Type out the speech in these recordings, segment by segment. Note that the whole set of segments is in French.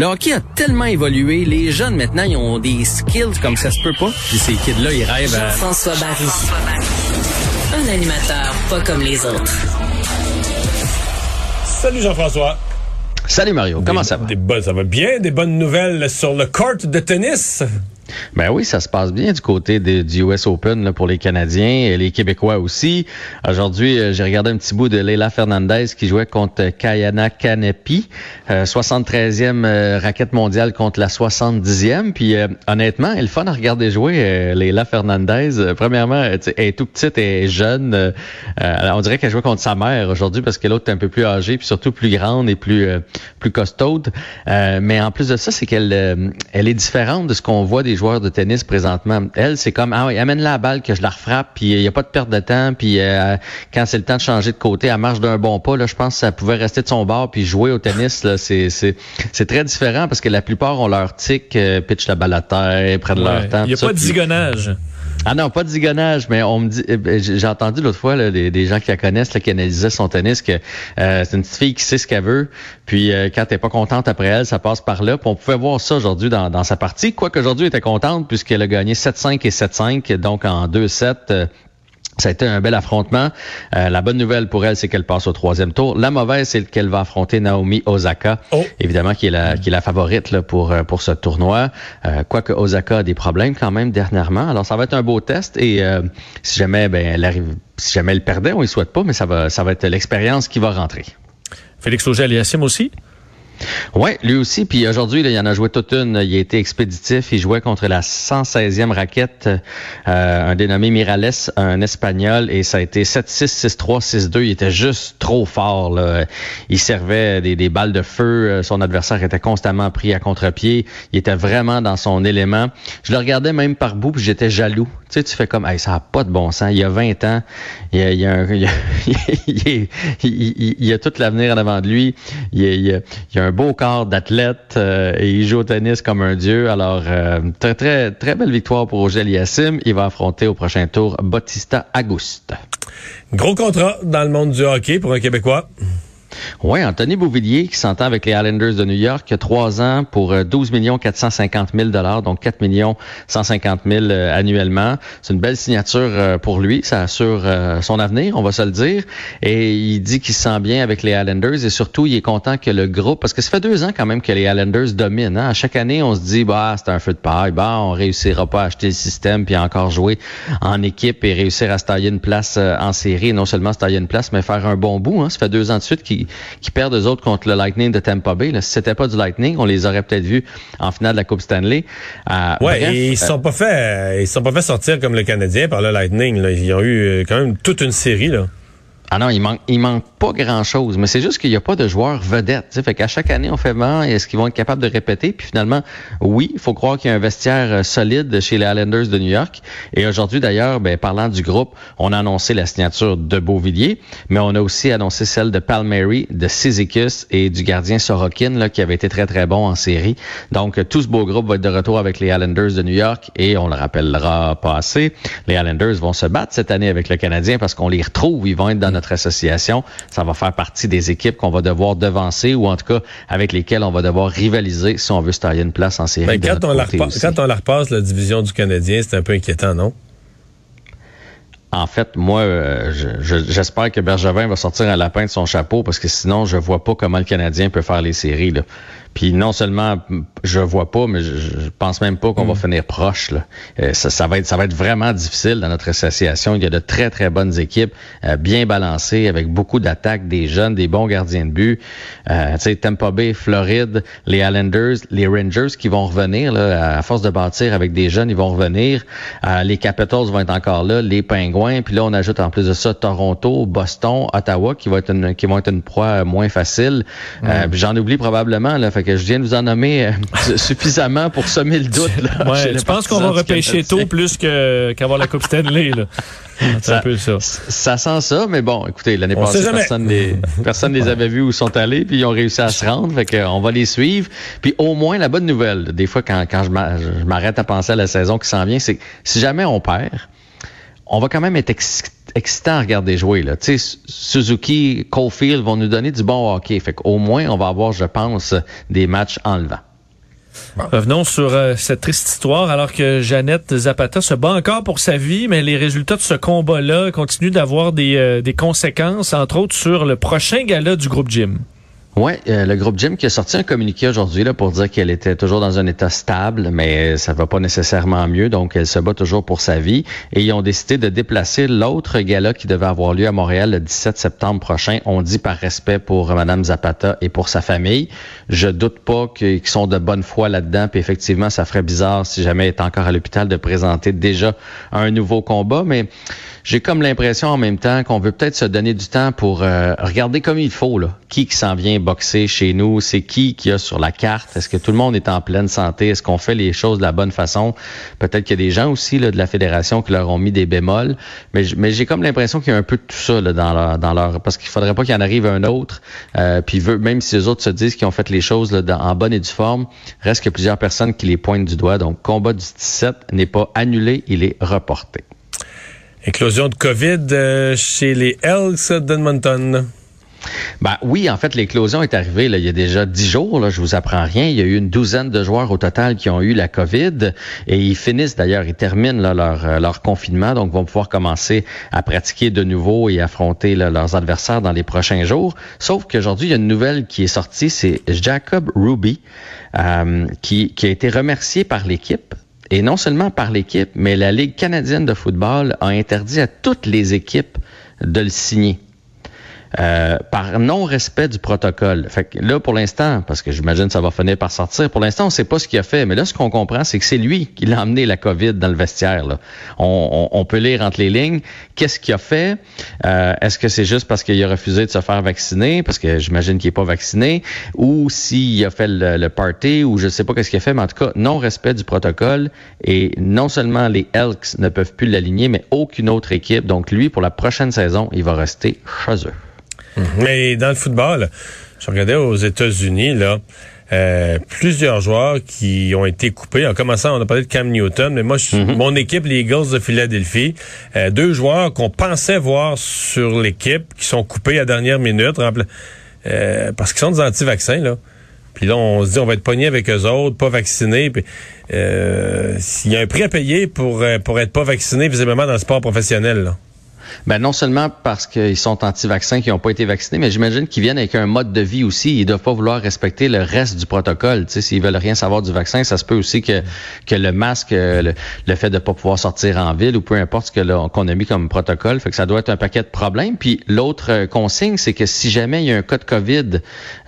Le hockey a tellement évolué, les jeunes maintenant, ils ont des skills comme ça se peut pas. Puis ces kids-là, ils rêvent à... Jean-François Barry. Un animateur pas comme les autres. Salut Jean-François. Salut Mario, comment Des- ça va? Des bonnes, ça va bien, des bonnes nouvelles sur le court de tennis. Ben oui, ça se passe bien du côté du US Open là, pour les Canadiens et les Québécois aussi. Aujourd'hui, euh, j'ai regardé un petit bout de Leila Fernandez qui jouait contre Kayana Kanepi, euh, 73e euh, raquette mondiale contre la 70e. Puis euh, honnêtement, elle est fun à regarder jouer euh, Leila Fernandez. Euh, premièrement, euh, elle est tout petite, est jeune. Euh, euh, on dirait qu'elle jouait contre sa mère aujourd'hui parce que l'autre est un peu plus âgée, puis surtout plus grande et plus euh, plus costaude. Euh, mais en plus de ça, c'est qu'elle euh, elle est différente de ce qu'on voit des joueurs de tennis présentement. Elle, c'est comme ah oui, amène la balle que je la refrappe, puis il y a pas de perte de temps, puis euh, quand c'est le temps de changer de côté, elle marche d'un bon pas. Là, je pense que ça pouvait rester de son bord puis jouer au tennis. Là, c'est c'est c'est très différent parce que la plupart ont leur tic, euh, pitch la balle à terre, prennent leur temps. Il n'y a ça, pas de puis- zigonnage. Ah non, pas de zigonnage, mais on me dit, eh ben, j'ai entendu l'autre fois là, des, des gens qui la connaissent, là, qui analysaient son tennis, que euh, c'est une petite fille qui sait ce qu'elle veut, puis euh, quand t'es pas contente après elle, ça passe par là. Puis on pouvait voir ça aujourd'hui dans, dans sa partie. Quoique aujourd'hui, elle était contente puisqu'elle a gagné 7-5 et 7-5, donc en 2-7. euh, ça a été un bel affrontement. Euh, la bonne nouvelle pour elle, c'est qu'elle passe au troisième tour. La mauvaise, c'est qu'elle va affronter Naomi Osaka, Oh. évidemment qui est la, qui est la favorite là, pour, euh, pour ce tournoi. Euh, quoique Osaka a des problèmes quand même dernièrement. Alors ça va être un beau test et euh, si jamais ben, elle arrive, si jamais elle perdait, on ne souhaite pas, mais ça va, ça va être l'expérience qui va rentrer. Félix Auger-Aliassime aussi? Ouais, lui aussi. Puis aujourd'hui, il en a joué toute une. Il a été expéditif. Il jouait contre la 116e raquette, euh, un dénommé Mirales, un Espagnol, et ça a été 7-6, 6-3, 6-2. Il était juste trop fort. Là. Il servait des, des balles de feu. Euh, Son adversaire était constamment pris à contre-pied. Il était vraiment dans son élément. Je le regardais même par bout, puis j'étais jaloux. Tu sais, tu fais comme, hey, ça n'a pas de bon sens. Il y a 20 ans, il y a, il y a, il y a, il a- tout l'avenir en avant de lui. Il y a, il a- un beau corps d'athlète euh, et il joue au tennis comme un dieu. Alors, euh, très, très, très belle victoire pour Roger Yassim. Il va affronter au prochain tour Bautista Auguste. Gros contrat dans le monde du hockey pour un Québécois. Oui, Anthony Beauvillier qui s'entend avec les Islanders de New York, trois ans pour euh, 12 millions 450 000 dollars, donc 4 millions 150 000 euh, annuellement. C'est une belle signature euh, pour lui, ça assure euh, son avenir, on va se le dire. Et il dit qu'il se sent bien avec les Islanders et surtout il est content que le groupe, parce que ça fait deux ans quand même que les Islanders dominent. Hein? À chaque année, on se dit bah c'est un feu de paille, bah on réussira pas à acheter le système puis encore jouer en équipe et réussir à se tailler une place euh, en série, non seulement se tailler une place, mais faire un bon bout. Hein? Ça fait deux ans de suite qu'ils qui perdent eux autres contre le Lightning de Tampa Bay. Là. Si c'était pas du Lightning, on les aurait peut-être vus en finale de la Coupe Stanley. Euh, Ouais, bref, et ils se sont pas fait, euh, ils se sont pas fait sortir comme le Canadien par le Lightning. Là. Ils ont eu euh, quand même toute une série là. Ah non, il manque, il manque pas grand-chose, mais c'est juste qu'il n'y a pas de joueurs vedettes. Fait qu'à chaque année, on fait bon, est-ce qu'ils vont être capables de répéter? Puis finalement, oui, il faut croire qu'il y a un vestiaire euh, solide chez les Islanders de New York. Et aujourd'hui, d'ailleurs, ben, parlant du groupe, on a annoncé la signature de Beauvillier, mais on a aussi annoncé celle de Palmieri, de Sizikis et du gardien Sorokin, là, qui avait été très, très bon en série. Donc, euh, tout ce beau groupe va être de retour avec les Islanders de New York et on le rappellera pas assez. Les Islanders vont se battre cette année avec le Canadien parce qu'on les retrouve. Ils vont être dans notre association. Ça va faire partie des équipes qu'on va devoir devancer ou en tout cas avec lesquelles on va devoir rivaliser si on veut se tailler une place en série. Ben, quand, on la quand on repasse, la division du Canadien, c'est un peu inquiétant, non? En fait, moi, euh, je- je- j'espère que Bergevin va sortir un lapin de son chapeau parce que sinon, je vois pas comment le Canadien peut faire les séries. Là. Puis non seulement je vois pas, mais je, je pense même pas qu'on va finir proche. Là. Euh, ça, ça, va être, ça va être vraiment difficile dans notre association. Il y a de très très bonnes équipes, euh, bien balancées, avec beaucoup d'attaques, des jeunes, des bons gardiens de but. Euh, tu sais, Tampa Bay, Floride, les Islanders, les Rangers qui vont revenir là, à force de bâtir avec des jeunes, ils vont revenir. Euh, les Capitals vont être encore là, les Pingouins. Puis là, on ajoute en plus de ça Toronto, Boston, Ottawa qui vont être une, qui vont être une proie moins facile. Euh, J'en oublie probablement. Là, fait que je viens de vous en nommer euh, suffisamment pour semer le doute. Là, Ouais, chez les je pense qu'on va repêcher tôt plus qu'avoir la Coupe Stanley. là. C'est un Ça- peu ça. Ça sent ça, mais bon, écoutez, l'année passée, personne les, personne les avait vus où ils sont allés, puis ils ont réussi à se rendre, fait que, on va les suivre. Puis au moins, la bonne nouvelle, des fois, quand, quand je m'a- je m'arrête à penser à la saison qui s'en vient, c'est que si jamais on perd, on va quand même être ex- excitant à regarder jouer. Là. Suzuki, Caulfield vont nous donner du bon hockey. Fait qu'au moins, on va avoir, je pense, des matchs enlevants. Revenons sur euh, cette triste histoire alors que Jeannette Zapata se bat encore pour sa vie, mais les résultats de ce combat-là continuent d'avoir des, euh, des conséquences, entre autres sur le prochain gala du groupe Jim. Ouais, euh, le groupe Jim qui a sorti un communiqué aujourd'hui là pour dire qu'elle était toujours dans un état stable, mais ça va pas nécessairement mieux, donc elle se bat toujours pour sa vie. Et ils ont décidé de déplacer l'autre gala qui devait avoir lieu à Montréal le 17 septembre prochain. On dit par respect pour Madame Zapata et pour sa famille. Je doute pas qu'ils sont de bonne foi là-dedans. Puis effectivement, ça ferait bizarre si jamais elle est encore à l'hôpital de présenter déjà un nouveau combat, mais j'ai comme l'impression en même temps qu'on veut peut-être se donner du temps pour euh, regarder comme il faut là. Qui qui s'en vient boxer chez nous, c'est qui qui a sur la carte, est-ce que tout le monde est en pleine santé, est-ce qu'on fait les choses de la bonne façon? Peut-être qu'il y a des gens aussi de la fédération qui leur ont mis des bémols, mais, mais j'ai comme l'impression qu'il y a un peu de tout ça dans leur parce qu'il faudrait pas qu'il en arrive un autre. Euh, puis veut, même si les autres se disent qu'ils ont fait les choses en bonne et due forme, reste que plusieurs personnes qui les pointent du doigt. Donc combat du 17 n'est pas annulé, il est reporté. Éclosion de COVID euh, chez les Elks d'Edmonton. Ben oui, en fait, l'éclosion est arrivée il y a déjà dix jours. Là, je vous apprends rien. Il y a eu une douzaine de joueurs au total qui ont eu la COVID et ils finissent d'ailleurs, ils terminent euh, leur confinement, donc vont pouvoir commencer à pratiquer de nouveau et affronter leurs adversaires dans les prochains jours. Sauf qu'aujourd'hui, il y a une nouvelle qui est sortie, c'est Jacob Ruby euh, qui a été remercié par l'équipe. Et non seulement par l'équipe, mais la Ligue canadienne de football a interdit à toutes les équipes de le signer. Euh, par non-respect du protocole. Fait que là, pour l'instant, parce que j'imagine ça va finir par sortir, pour l'instant, on sait pas ce qu'il a fait. Mais là, ce qu'on comprend, c'est que c'est lui qui l'a emmené la COVID dans le vestiaire. On, peut lire entre les lignes. Qu'est-ce qu'il a fait? Euh, Est-ce que c'est juste parce qu'il a refusé de se faire vacciner, parce que j'imagine qu'il est pas vacciné, ou s'il a fait le, le party, ou je sais pas qu'est-ce qu'il a fait, mais en tout cas, non-respect du protocole. Et non seulement les Elks ne peuvent plus l'aligner, mais aucune autre équipe. Donc lui, pour la prochaine saison, il va rester chez eux. Mais dans le football, je regardais aux États-Unis, là, euh, plusieurs joueurs qui ont été coupés. En commençant, on a parlé de Cam Newton, mais moi, je- mon équipe, les Eagles de Philadelphie, euh, deux joueurs qu'on pensait voir sur l'équipe, qui sont coupés à dernière minute, euh, parce qu'ils sont des anti-vaccins, là. Puis là, on se dit, on va être pogné avec eux autres, pas vaccinés. Puis, euh, s'il y a un prix à payer pour, euh, pour être pas vacciné, visiblement, dans le sport professionnel, là. Ben non seulement parce qu'ils sont anti-vaccins, qui n'ont pas été vaccinés, mais j'imagine qu'ils viennent avec un mode de vie aussi. Ils doivent pas vouloir respecter le reste du protocole. Tu sais, s'ils veulent rien savoir du vaccin, ça se peut aussi que que le masque, euh, le, le fait de pas pouvoir sortir en ville ou peu importe ce que qu'on a mis comme protocole, fait que ça doit être un paquet de problèmes. Puis l'autre euh, consigne, c'est que si jamais il y a un cas de COVID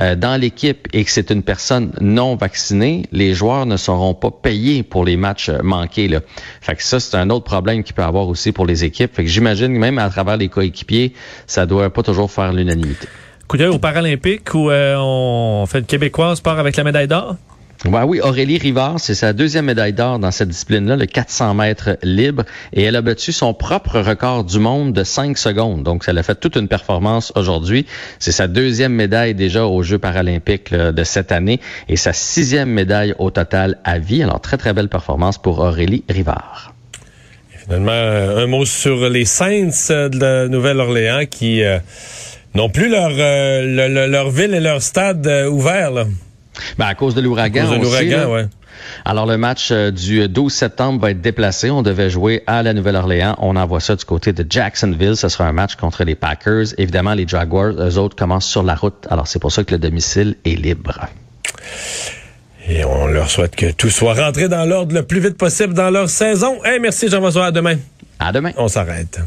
euh, dans l'équipe et que c'est une personne non vaccinée, les joueurs ne seront pas payés pour les matchs euh, manqués. Là. Fait que ça, c'est un autre problème qu'il peut avoir aussi pour les équipes. Fait que j'imagine que même à travers les coéquipiers, ça doit pas toujours faire l'unanimité. Coup d'œil aux Paralympiques où euh, on fait une Québécoise part avec la médaille d'or? Ben oui, Aurélie Rivard, c'est sa deuxième médaille d'or dans cette discipline-là, le 400 mètres libre, et elle a battu son propre record du monde de 5 secondes. Donc, ça a fait toute une performance aujourd'hui. C'est sa deuxième médaille déjà aux Jeux paralympiques là, de cette année et sa sixième médaille au total à vie. Alors, très, très belle performance pour Aurélie Rivard. Finalement, euh, un mot sur les Saints euh, de la Nouvelle-Orléans qui euh, n'ont plus leur, euh, le- le- leur ville et leur stade euh. Là, Ben, à cause de l'ouragan. Alors, le match du 12 septembre va être déplacé. On devait jouer à la Nouvelle-Orléans. On envoie ça du côté de Jacksonville. Ce sera un match contre les Packers. Évidemment, les Jaguars, eux autres, commencent sur la route. Alors, c'est pour ça que le domicile est libre. Et on leur souhaite que tout soit rentré dans l'ordre le plus vite possible dans leur saison. Hey, merci Jean-François. À demain. À demain. On s'arrête.